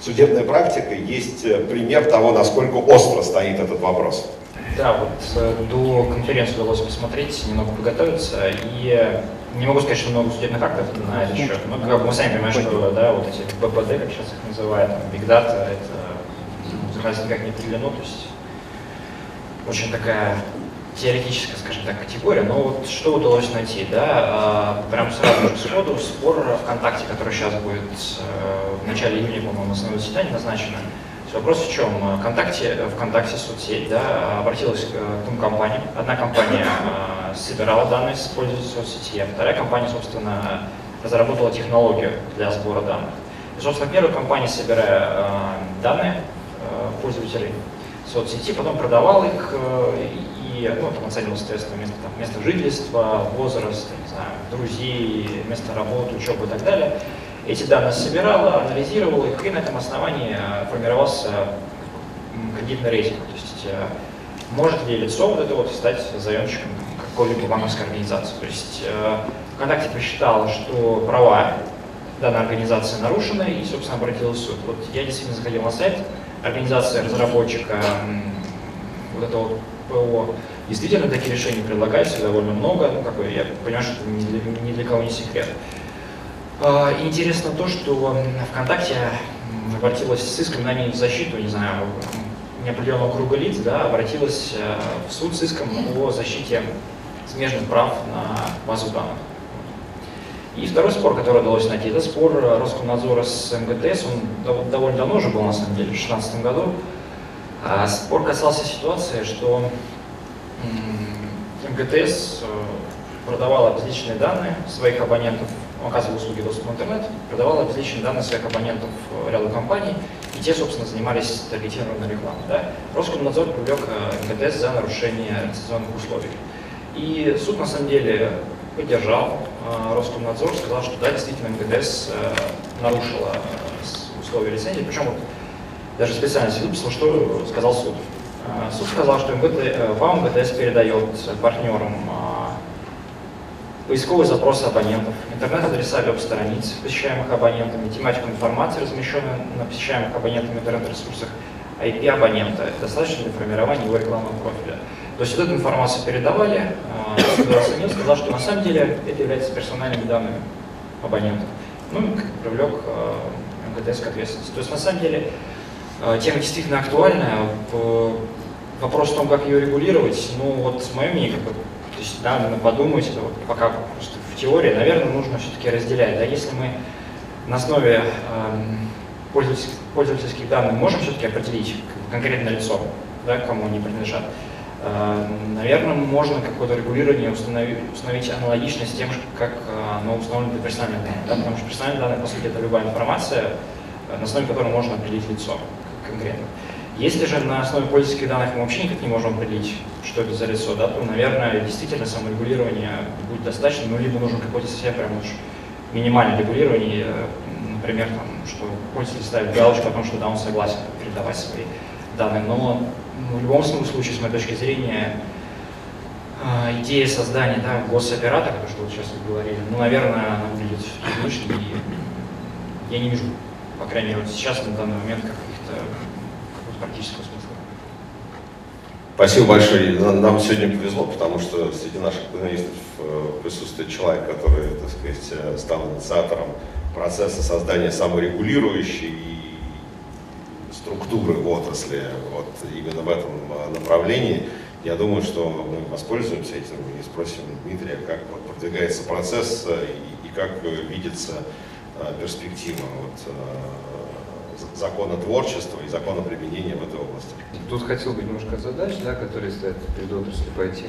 судебная практика есть э, пример того, насколько остро стоит этот вопрос. Да, вот э, до конференции удалось посмотреть, немного подготовиться, и э, не могу сказать, что много судебных актов на этот счет. Ну, как мы сами понимаем, что да, вот эти БПД, как сейчас их называют, Big Data, это ну, никак не определено, то есть очень такая теоретическая, скажем так, категория, но вот что удалось найти, да, а, прям сразу же сходу спор ВКонтакте, который сейчас будет э, в начале июня, по-моему, основное заседание назначено. Вопрос в чем? ВКонтакте, ВКонтакте соцсеть, да, обратилась к двум компаниям. Одна компания э, собирала данные с пользователей соцсети, а вторая компания, собственно, разработала технологию для сбора данных. И, собственно, первая компания, собирая э, данные пользователей соцсети, потом продавала их и ну, там оценивал, соответственно, место, там, место жительства, возраст, не знаю, друзей, место работы, учебы и так далее. Эти данные собирала, анализировала их, и на этом основании э, формировался кредитный рейтинг. То есть э, может ли лицо вот это вот стать заемщиком какой-либо банковской организации. То есть э, ВКонтакте посчитал, что права данной организации нарушены и, собственно, обратилась в суд. Вот я действительно заходил на сайт организации разработчика вот этого ПО. Действительно, такие решения предлагаются довольно много, ну, какой, я понимаю, что это ни для, ни для кого не секрет. А, интересно то, что ВКонтакте обратилась с иском на в защиту, не знаю, неопределенного круга лиц, да, обратилась э, в суд с иском о защите смежных прав на базу данных. И второй спор, который удалось найти, это спор Роскомнадзора с МГТС, он довольно давно уже был, на самом деле, в 2016 году. А спор касался ситуации, что МГТС э, продавала различные данные своих абонентов ну, оказывал услуги доступа в интернет, продавал обезличенные данные своих абонентов ряду компаний, и те, собственно, занимались таргетированной рекламой. Да? Роскомнадзор привлек МКТС за нарушение лицензионных условий. И суд, на самом деле, поддержал Роскомнадзор, сказал, что да, действительно, МКТС нарушила условия лицензии, причем вот даже специально выписал, что сказал суд. Суд сказал, что МГТ, ВАУ МГТС передает партнерам поисковые запросы абонентов, интернет-адреса веб-страниц, посещаемых абонентами, тематику информации, размещенную на посещаемых абонентами интернет-ресурсах, IP абонента, достаточно для формирования его рекламного профиля. То есть вот эту информацию передавали, суд оценил, сказал, что на самом деле это является персональными данными абонентов. Ну привлек МГТС к ответственности. То есть на самом деле тема действительно актуальная. Вопрос в том, как ее регулировать, ну вот мое мнение, как то есть, да, надо подумать, это вот пока просто в теории, наверное, нужно все-таки разделять. Да, если мы на основе э, пользовательских, пользовательских данных можем все-таки определить конкретное лицо, да, кому они принадлежат, э, наверное, можно какое-то регулирование установить, установить аналогично с тем, как э, оно установлено для персональных данных. Да, потому что персональные данные, по сути, это любая информация, на основе которой можно определить лицо конкретно. Если же на основе пользовательских данных мы вообще никак не можем определить, что это за лицо, да, то, наверное, действительно саморегулирование будет достаточно, ну, либо нужно какое-то совсем прям уж минимальное регулирование, например, там, что пользователь ставит галочку о том, что да, он согласен передавать свои данные. Но ну, в любом случае, с моей точки зрения, идея создания да, госоператора, то, что вот сейчас вы говорили, ну, наверное, она выглядит излишней, и я не вижу, по крайней мере, вот сейчас, на данный момент, каких-то практического смысла. Спасибо большое. Нам сегодня повезло, потому что среди наших панелистов присутствует человек, который, так сказать, стал инициатором процесса создания саморегулирующей структуры в отрасли вот именно в этом направлении. Я думаю, что мы воспользуемся этим и спросим Дмитрия, как вот продвигается процесс и, и как видится перспектива вот, законотворчества и законоприменения в этой области. Тут хотел бы немножко задач, да, которые стоят перед отраслью по IT.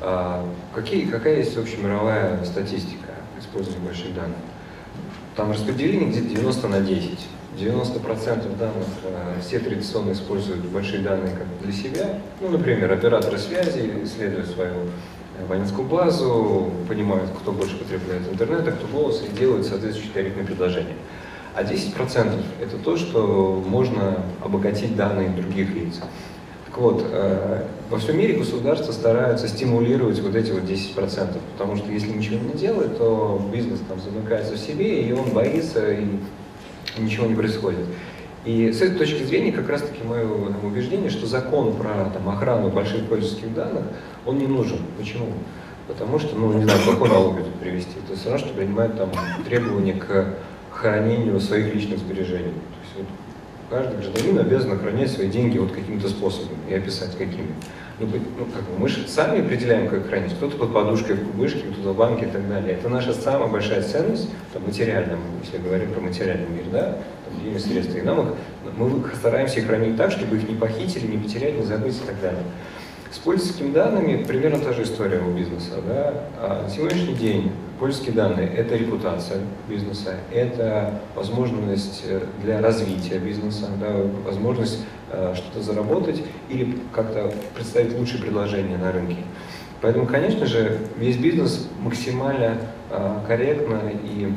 А, какие, какая есть общемировая статистика использования больших данных? Там распределение где-то 90 на 10. 90% данных э, все традиционно используют большие данные как для себя. Ну, например, операторы связи исследуют свою абонентскую базу, понимают, кто больше потребляет интернет, а кто голос, и делают соответствующие тарифные предложения а 10% это то, что можно обогатить данные других лиц. Так вот, э, во всем мире государства стараются стимулировать вот эти вот 10%, потому что если ничего не делает, то бизнес там замыкается в себе, и он боится, и ничего не происходит. И с этой точки зрения как раз-таки мое там, убеждение, что закон про там, охрану больших пользовательских данных, он не нужен. Почему? Потому что, ну, не знаю, какой налог это привести. То есть все равно, что принимают там требования к хранению своих личных сбережений. То есть вот каждый гражданин обязан охранять свои деньги вот каким-то способом и описать какими. Ну, ну, как бы мы же сами определяем, как хранить. Кто-то под подушкой в кубышке, кто-то в банке и так далее. Это наша самая большая ценность, там, материальная, если говорим про материальный мир, да, там, деньги, средства. И нам их, мы стараемся их хранить так, чтобы их не похитили, не потерять, не забыть и так далее. С пользовательскими данными примерно та же история у бизнеса. Да? А на сегодняшний день пользовательские данные – это репутация бизнеса, это возможность э, для развития бизнеса, да, возможность э, что-то заработать или как-то представить лучшие предложения на рынке. Поэтому, конечно же, весь бизнес максимально э, корректно и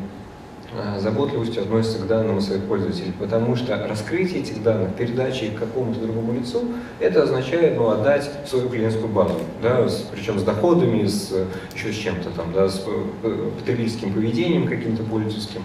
заботливостью относятся к данным своих пользователей, потому что раскрытие этих данных, передача их какому-то другому лицу, это означает ну, отдать свою клиентскую базу, да, с, причем с доходами, с, еще с чем-то там, да, с э, потребительским поведением каким-то пользовательским.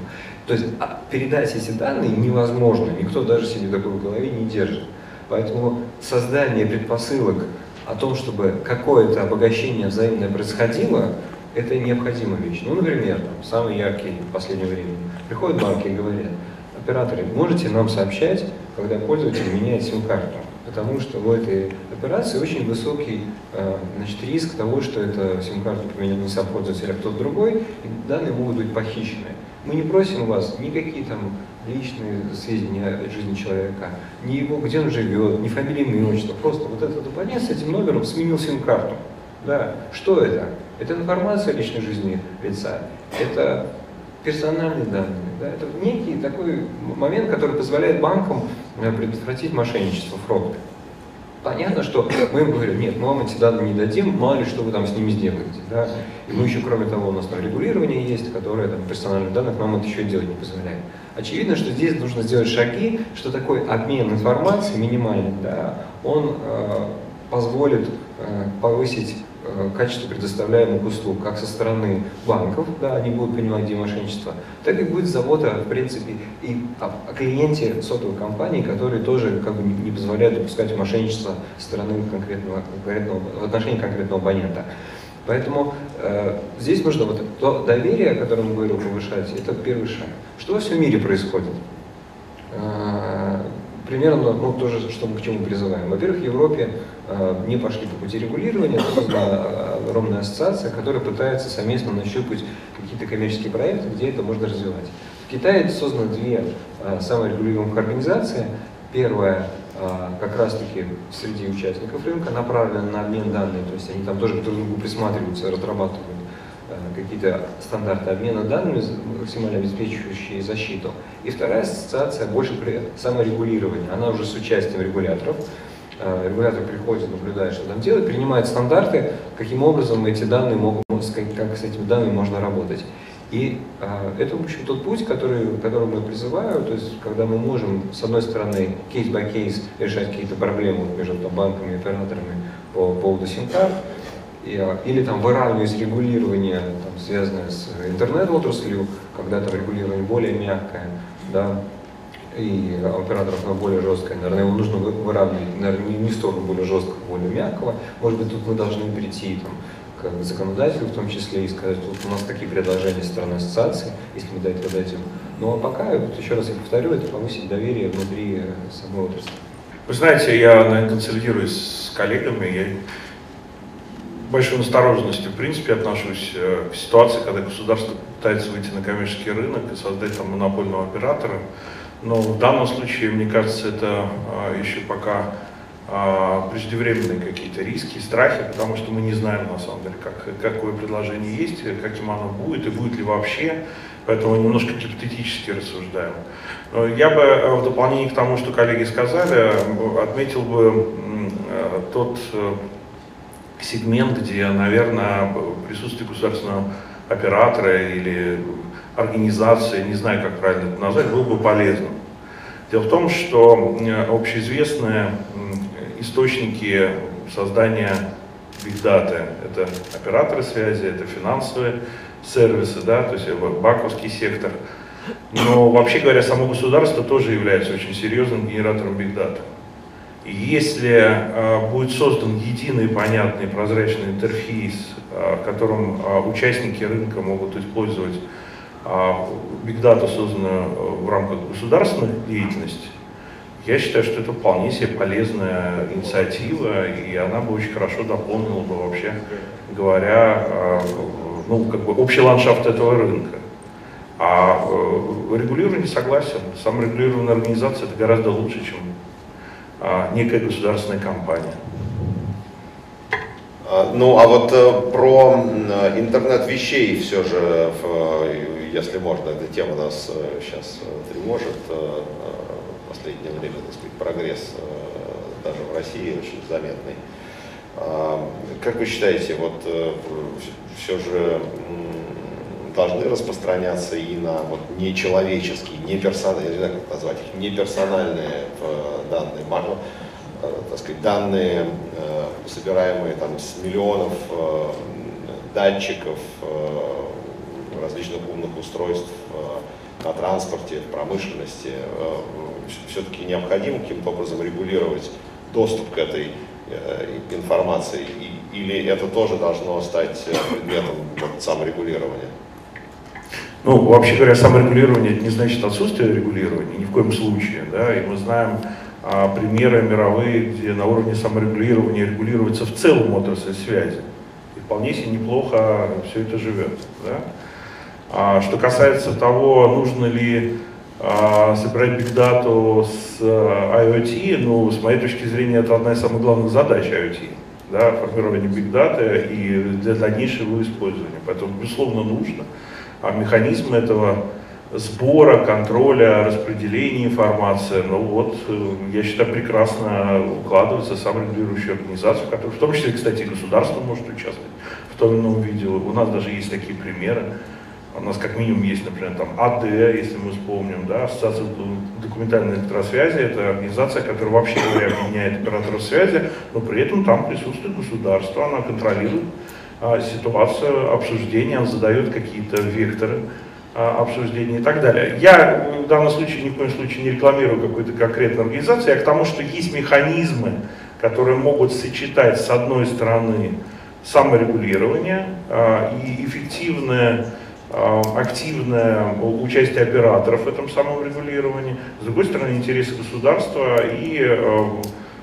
То есть а передать эти данные невозможно, никто даже себе такой в голове не держит. Поэтому создание предпосылок о том, чтобы какое-то обогащение взаимное происходило, это необходимая вещь. Ну, например, там, самый яркий в последнее время. Приходят банки и говорят, операторы, можете нам сообщать, когда пользователь меняет сим-карту? Потому что в этой операции очень высокий э, значит, риск того, что это сим-карту поменял не сам пользователь, а кто-то другой, и данные могут быть похищены. Мы не просим у вас никакие там личные сведения о жизни человека, ни его, где он живет, ни фамилии, имя, отчество. Просто вот этот абонент с этим номером сменил сим-карту. Да. Что это? Это информация о личной жизни лица. Это персональные данные. Да, это некий такой момент, который позволяет банкам э, предотвратить мошенничество, фрод. Понятно, что мы им говорим, нет, мы вам эти данные не дадим, мало ли что вы там с ними сделаете. Да? И мы еще, кроме того, у нас там регулирование есть, которое там персональных данных нам это еще делать не позволяет. Очевидно, что здесь нужно сделать шаги, что такой обмен информацией минимальный, да, он э, позволит э, повысить качество предоставляемых услуг как со стороны банков, да, они будут понимать, где мошенничество, так и будет забота, в принципе, и о, о клиенте сотовой компании, которые тоже как бы не позволяют допускать мошенничество со стороны конкретного, конкретного, в отношении конкретного абонента. Поэтому э, здесь нужно вот то доверие, о котором говорил, повышать, это первый шаг. Что во всем мире происходит? Э, примерно ну, то же, что мы к чему призываем. Во-первых, в Европе э, не пошли по пути регулирования, создана э, огромная ассоциация, которая пытается совместно нащупать какие-то коммерческие проекты, где это можно развивать. В Китае созданы две э, саморегулируемых организации. Первая э, как раз-таки среди участников рынка направлена на обмен данными, то есть они там тоже друг к другу присматриваются, разрабатывают какие-то стандарты обмена данными, максимально обеспечивающие защиту. И вторая ассоциация больше при саморегулировании. Она уже с участием регуляторов. Э, регулятор приходит, наблюдает, что там делает, принимает стандарты, каким образом эти данные могут, как с этими данными можно работать. И э, это, в общем, тот путь, который, который мы призываю, то есть, когда мы можем, с одной стороны, кейс-by-кейс решать какие-то проблемы между там, банками и операторами по поводу сим-карт, или там выравнивать регулирование, там, связанное с интернет-отраслью, когда там регулирование более мягкое, да, и операторов на более жесткое, наверное, его нужно выравнивать, наверное, не в сторону более жесткого, более мягкого. Может быть, тут мы должны прийти там, к законодателю в том числе и сказать, вот у нас такие предложения со стороны ассоциации, если мы до этого дойдем. Но пока, вот еще раз я повторю, это повысить доверие внутри самой отрасли. Вы знаете, я, консолидируюсь с коллегами, я большой осторожностью, в принципе, отношусь э, к ситуации, когда государство пытается выйти на коммерческий рынок и создать там монопольного оператора. Но в данном случае, мне кажется, это а, еще пока а, преждевременные какие-то риски, страхи, потому что мы не знаем на самом деле, как, какое предложение есть, каким оно будет и будет ли вообще, поэтому немножко гипотетически рассуждаем. Но я бы э, в дополнение к тому, что коллеги сказали, отметил бы э, тот сегмент, где, наверное, присутствие государственного оператора или организации, не знаю, как правильно это назвать, было бы полезным. Дело в том, что общеизвестные источники создания Big Data – это операторы связи, это финансовые сервисы, да, то есть банковский сектор. Но вообще говоря, само государство тоже является очень серьезным генератором Big Data. Если э, будет создан единый, понятный, прозрачный интерфейс, э, которым э, участники рынка могут использовать Data, созданную в рамках государственной деятельности, я считаю, что это вполне себе полезная инициатива, и она бы очень хорошо дополнила бы вообще говоря, ну, как бы общий ландшафт этого рынка. А регулирование согласен. Саморегулированная организация это гораздо лучше, чем а, некая государственная компания. А, ну, а вот э, про интернет вещей все же, если можно, эта тема нас сейчас э, тревожит. Э, в последнее время, так сказать, прогресс даже в России очень заметный. А, как вы считаете, вот все же должны распространяться и на вот нечеловеческие, не персональные, как назвать их, не персональные э, данные, можно, э, так сказать, данные, э, собираемые там с миллионов датчиков, различных умных устройств на транспорте, в промышленности, все-таки необходимо каким-то образом регулировать доступ к этой информации, или это тоже должно стать предметом саморегулирования? Ну, вообще говоря, саморегулирование это не значит отсутствие регулирования, ни в коем случае. Да? И мы знаем а, примеры мировые, где на уровне саморегулирования регулируется в целом отрасль связи. И вполне себе неплохо все это живет. Да? А, что касается того, нужно ли а, собирать Data с а, IoT, ну, с моей точки зрения, это одна из самых главных задач IoT. Да, формирование Data и для дальнейшего использования. Поэтому, безусловно, нужно. А механизм этого сбора, контроля, распределения информации, ну вот, э, я считаю, прекрасно укладывается саморегулирующую организацию, которая, в том числе, кстати, государство может участвовать в том или ином виде. У нас даже есть такие примеры. У нас как минимум есть, например, там АД, если мы вспомним, да, Ассоциация документальной электросвязи, это организация, которая вообще говоря объединяет операторов связи, но при этом там присутствует государство, она контролирует а, ситуацию обсуждения, она задает какие-то векторы а, обсуждения и так далее. Я в данном случае ни в коем случае не рекламирую какую-то конкретную организацию, я к тому, что есть механизмы, которые могут сочетать с одной стороны саморегулирование а, и эффективное активное участие операторов в этом самом регулировании, с другой стороны интересы государства и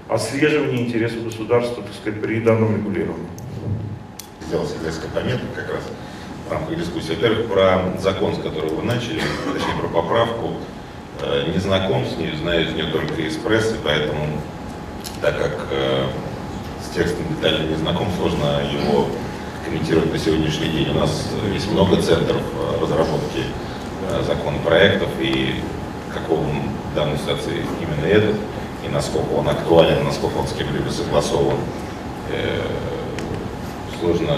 отслеживание интересов государства так сказать, при данном регулировании. Сделал себе несколько пометок как раз в рамках дискуссии. Во-первых, про закон, с которого вы начали, точнее про поправку. Э, не знаком с ней, знаю из нее только из прессы, поэтому, так как с текстом детально не знаком, сложно его комментировать на сегодняшний день. У нас есть много центров э, разработки э, законопроектов и какого в данной ситуации именно этот, и насколько он актуален, насколько он с кем-либо согласован. Э, сложно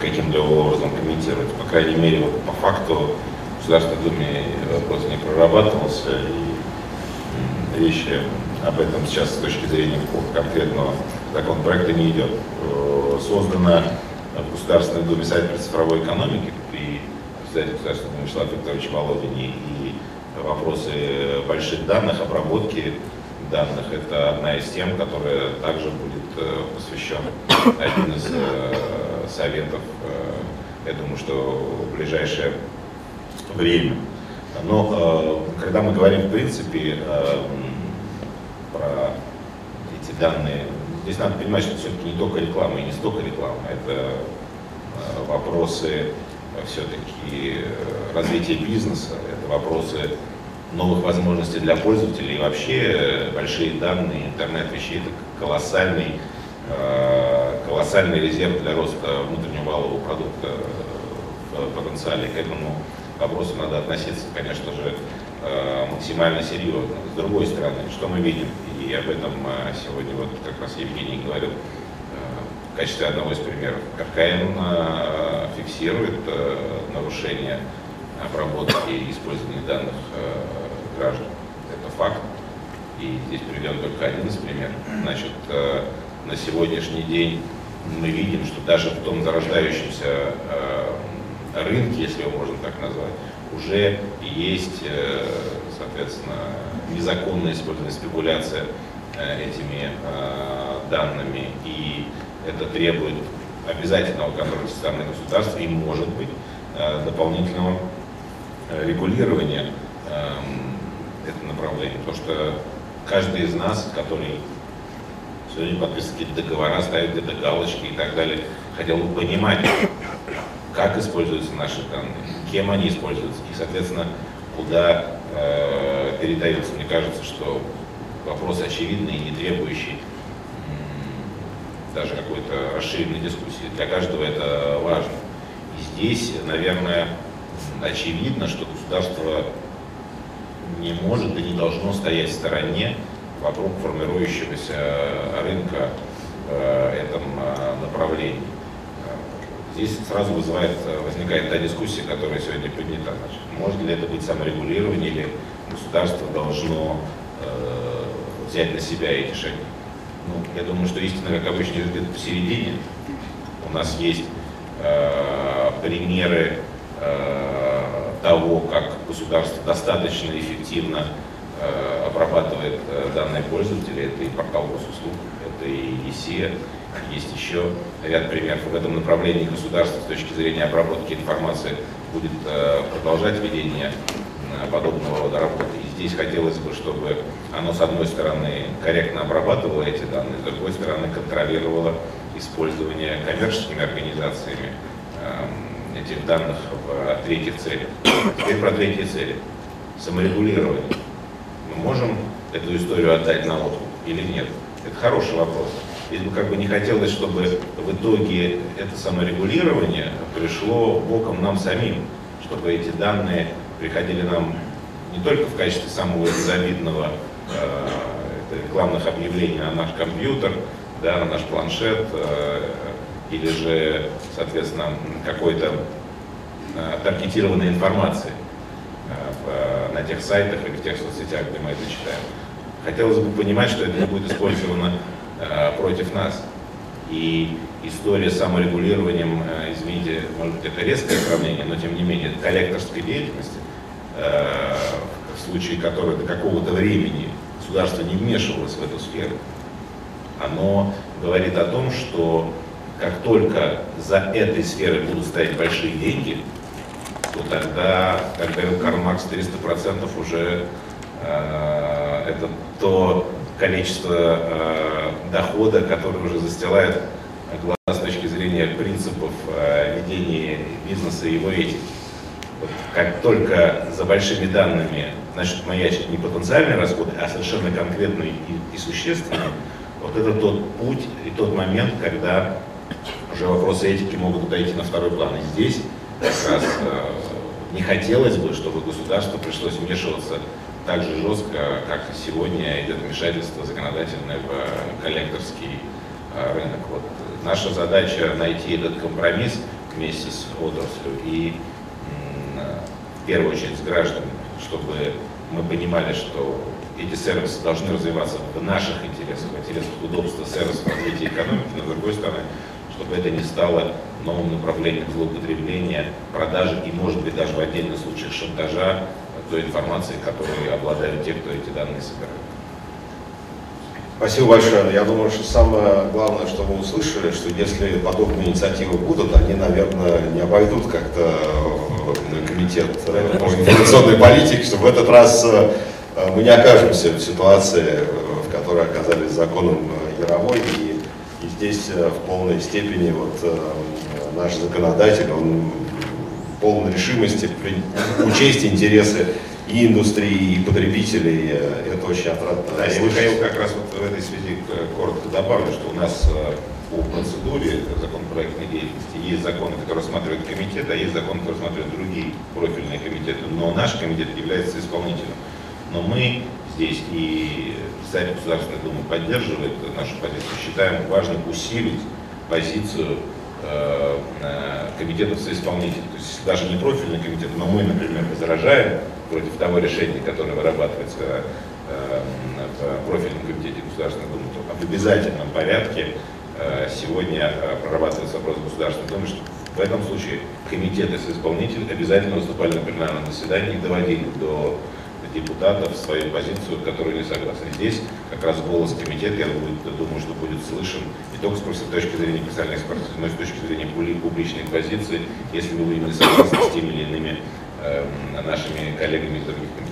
каким-либо образом комментировать. По крайней мере, вот по факту в Государственной Думе вопрос не прорабатывался, и речь об этом сейчас с точки зрения конкретного законопроекта не идет. Создана в Государственной Думе Совет по цифровой экономике при председателе Государственной Думы Вячеславе Викторовиче Володине и вопросы больших данных, обработки данных, это одна из тем, которая также будет э, посвящен один из э, советов, э, я думаю, что в ближайшее время. Но когда мы говорим, в принципе, про эти данные Здесь надо понимать, что все-таки не только реклама и не столько реклама, это вопросы все-таки развития бизнеса, это вопросы новых возможностей для пользователей и вообще большие данные, интернет вещей, это колоссальный, колоссальный резерв для роста внутреннего валового продукта в потенциале. К этому вопросу надо относиться, конечно же, максимально серьезно. С другой стороны, что мы видим? И об этом сегодня вот как раз Евгений говорил в качестве одного из примеров. ККН фиксирует нарушение обработки и использования данных граждан. Это факт. И здесь приведен только один из примеров. Значит, на сегодняшний день мы видим, что даже в том зарождающемся рынке, если его можно так назвать, уже есть, соответственно, незаконное использование, спекуляция э, этими э, данными, и это требует обязательного контроля со стороны государства и, может быть, э, дополнительного регулирования эм, этого направления. Потому что каждый из нас, который сегодня подписывает какие-то договора, ставит где-то галочки и так далее, хотел бы понимать, как используются наши данные, кем они используются и, соответственно, куда э, передается. Мне кажется, что вопрос очевидный и не требующий даже какой-то расширенной дискуссии. Для каждого это важно. И здесь, наверное, очевидно, что государство не может и не должно стоять в стороне вокруг формирующегося рынка в этом э, направлении. Здесь сразу вызывает, возникает та дискуссия, которая сегодня поднята. Значит, может ли это быть саморегулирование или государство должно э, взять на себя эти шаги? Ну, я думаю, что истина, как обычно, где-то посередине. У нас есть э, примеры э, того, как государство достаточно эффективно э, обрабатывает э, данные пользователя. Это и портал госуслуг, это и ЕСИА, есть еще ряд примеров в этом направлении государства с точки зрения обработки информации будет э, продолжать ведение э, подобного рода работы. И здесь хотелось бы, чтобы оно, с одной стороны, корректно обрабатывало эти данные, с другой стороны, контролировало использование коммерческими организациями эм, этих данных в третьих целях. Теперь про третьи цели. Саморегулирование. Мы можем эту историю отдать на откуп или нет? Это хороший вопрос. Здесь бы как бы не хотелось, чтобы в итоге это саморегулирование пришло боком нам самим, чтобы эти данные приходили нам не только в качестве самого безобидного э, рекламных объявлений на наш компьютер, да, на наш планшет, э, или же, соответственно, какой-то э, таргетированной информации э, в, на тех сайтах или в тех соцсетях, где мы это читаем. Хотелось бы понимать, что это не будет использовано э, против нас. И история с саморегулированием, э, извините, может быть, это резкое сравнение, но тем не менее, коллекторской деятельности, э, в случае которой до какого-то времени государство не вмешивалось в эту сферу, оно говорит о том, что как только за этой сферой будут стоять большие деньги, то тогда, как говорил Карл Маркс, 300% уже э, это то количество э, дохода, которое уже застилает глаз с точки зрения принципов э, ведения бизнеса и его этики. Вот как только за большими данными значит маячит не потенциальный расход, а совершенно конкретный и, и существенный, вот это тот путь и тот момент, когда уже вопросы этики могут дойти на второй план. И здесь как раз э, не хотелось бы, чтобы государству пришлось вмешиваться так же жестко, как сегодня идет вмешательство законодательное в коллекторский э, рынок. Вот. Наша задача найти этот компромисс вместе с отраслью и в первую очередь с гражданами, чтобы мы понимали, что эти сервисы должны развиваться в наших интересах, в интересах удобства сервисов развития экономики, но с другой стороны, чтобы это не стало новым направлением злоупотребления, продажи и, может быть, даже в отдельных случаях шантажа той информации, которой обладают те, кто эти данные собирает. Спасибо большое. Я думаю, что самое главное, что мы услышали, что если подобные инициативы будут, они, наверное, не обойдут как-то э, комитет э, по информационной политике, что в этот раз э, мы не окажемся в ситуации, в которой оказались законом Яровой. Здесь в полной степени вот, наш законодатель, он в полной решимости учесть интересы и индустрии, и потребителей. Это очень отрадно. Да, я Михаил как раз вот в этой связи коротко добавлю, что у нас по процедуре законопроектной деятельности есть законы, которые рассматривает комитет, а есть законы, которые рассматривают другие профильные комитеты. Но наш комитет является исполнителем. Но мы здесь и Совет Государственной Думы поддерживает нашу позицию. Считаем важным усилить позицию э, комитетов соисполнителей. То есть даже не профильный комитет, но мы, например, возражаем против того решения, которое вырабатывается э, в профильном комитете Государственной Думы, то в обязательном порядке э, сегодня прорабатывается вопрос Государственной Думы, что в этом случае комитеты соисполнители обязательно выступали на пленарном заседании и доводили до депутатов свою позицию, которую не согласны. Здесь как раз голос комитета, я думаю, что будет слышен не только с точки зрения профессиональной экспертизы, но и с точки зрения публичной позиции, если вы не согласны с теми или иными э, нашими коллегами из других комитетов.